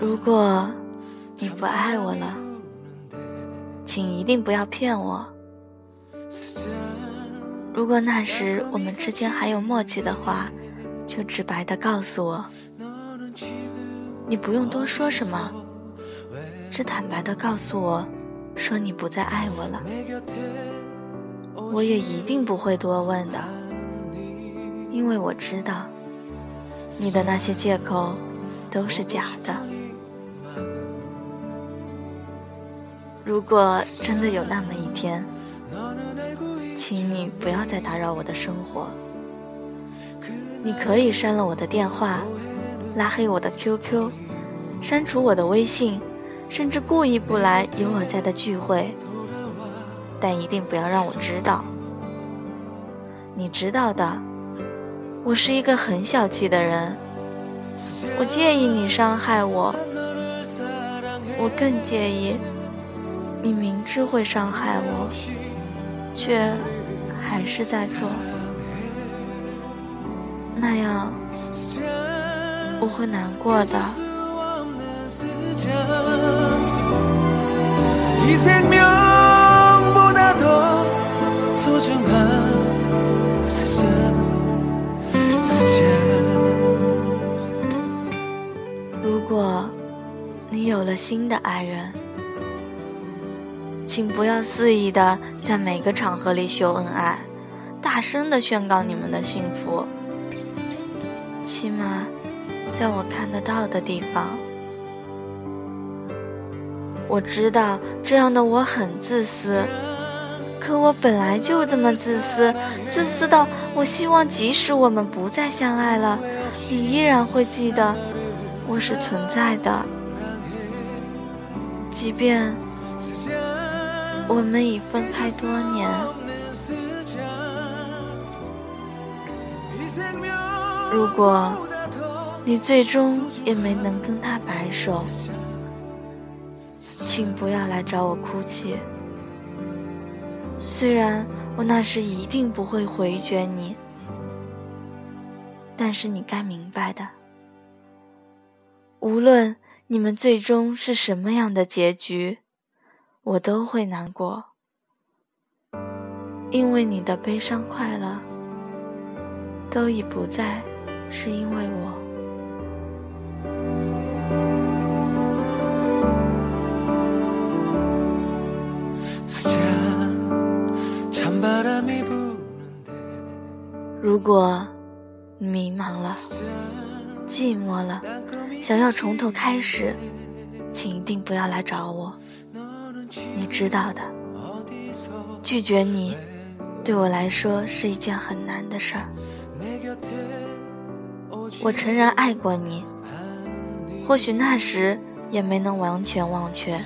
如果你不爱我了，请一定不要骗我。如果那时我们之间还有默契的话，就直白的告诉我。你不用多说什么，只坦白的告诉我，说你不再爱我了。我也一定不会多问的，因为我知道，你的那些借口都是假的。如果真的有那么一天，请你不要再打扰我的生活。你可以删了我的电话。拉黑我的 QQ，删除我的微信，甚至故意不来有我在的聚会，但一定不要让我知道。你知道的，我是一个很小气的人，我介意你伤害我，我更介意你明知会伤害我，却还是在做，那样。我会难过的。如果你有了新的爱人，请不要肆意的在每个场合里秀恩爱，大声的宣告你们的幸福，起码。在我看得到的地方，我知道这样的我很自私，可我本来就这么自私，自私到我希望即使我们不再相爱了，你依然会记得我是存在的，即便我们已分开多年。如果。你最终也没能跟他白首，请不要来找我哭泣。虽然我那时一定不会回绝你，但是你该明白的，无论你们最终是什么样的结局，我都会难过，因为你的悲伤快乐都已不再是因为我。如果你迷茫了、寂寞了，想要从头开始，请一定不要来找我。你知道的，拒绝你对我来说是一件很难的事儿。我诚然爱过你，或许那时也没能完全忘却，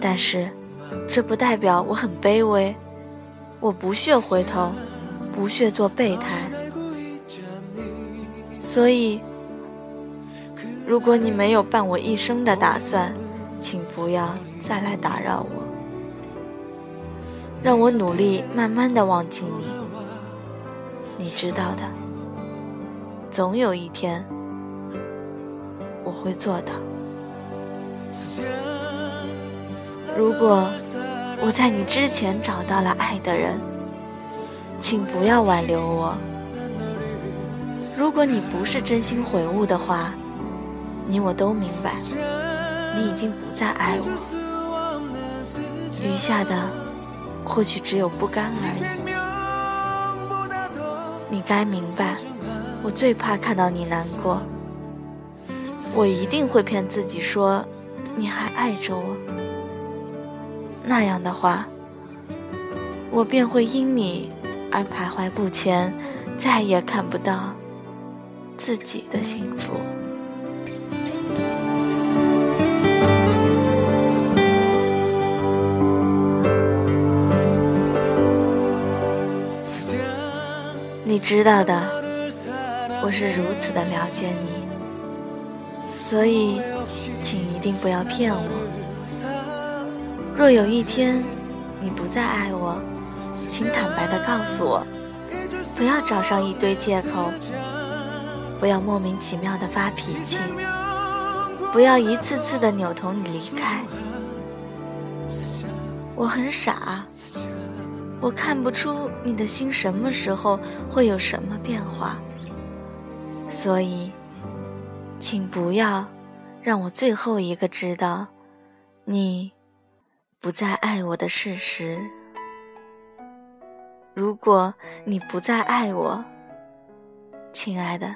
但是这不代表我很卑微。我不屑回头，不屑做备胎，所以，如果你没有伴我一生的打算，请不要再来打扰我，让我努力慢慢的忘记你。你知道的，总有一天我会做到。如果。我在你之前找到了爱的人，请不要挽留我。如果你不是真心悔悟的话，你我都明白，你已经不再爱我。余下的或许只有不甘而已。你该明白，我最怕看到你难过。我一定会骗自己说，你还爱着我。那样的话，我便会因你而徘徊不前，再也看不到自己的幸福。你知道的，我是如此的了解你，所以，请一定不要骗我。若有一天你不再爱我，请坦白的告诉我，不要找上一堆借口，不要莫名其妙的发脾气，不要一次次的扭头你离开。我很傻，我看不出你的心什么时候会有什么变化，所以，请不要让我最后一个知道你不再爱我的事实。如果你不再爱我，亲爱的，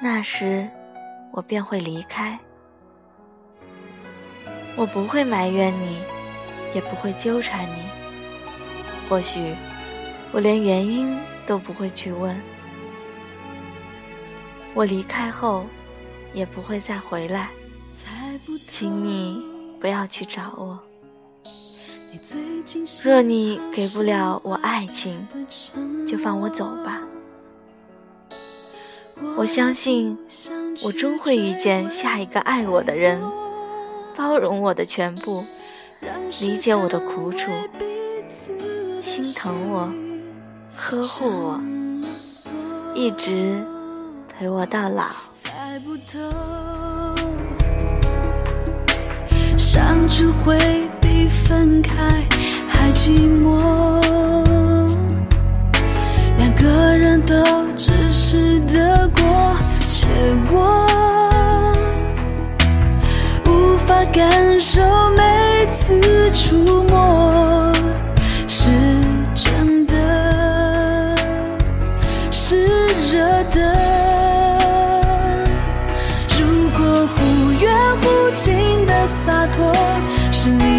那时我便会离开，我不会埋怨你。也不会纠缠你，或许我连原因都不会去问。我离开后也不会再回来，请你不要去找我。若你给不了我爱情，就放我走吧。我相信我终会遇见下一个爱我的人，包容我的全部。理解我的苦楚，心疼我，呵护我，一直陪我到老。相处会比分开还寂寞，两个人都只是得过且过，无法感受每。次触摸是你。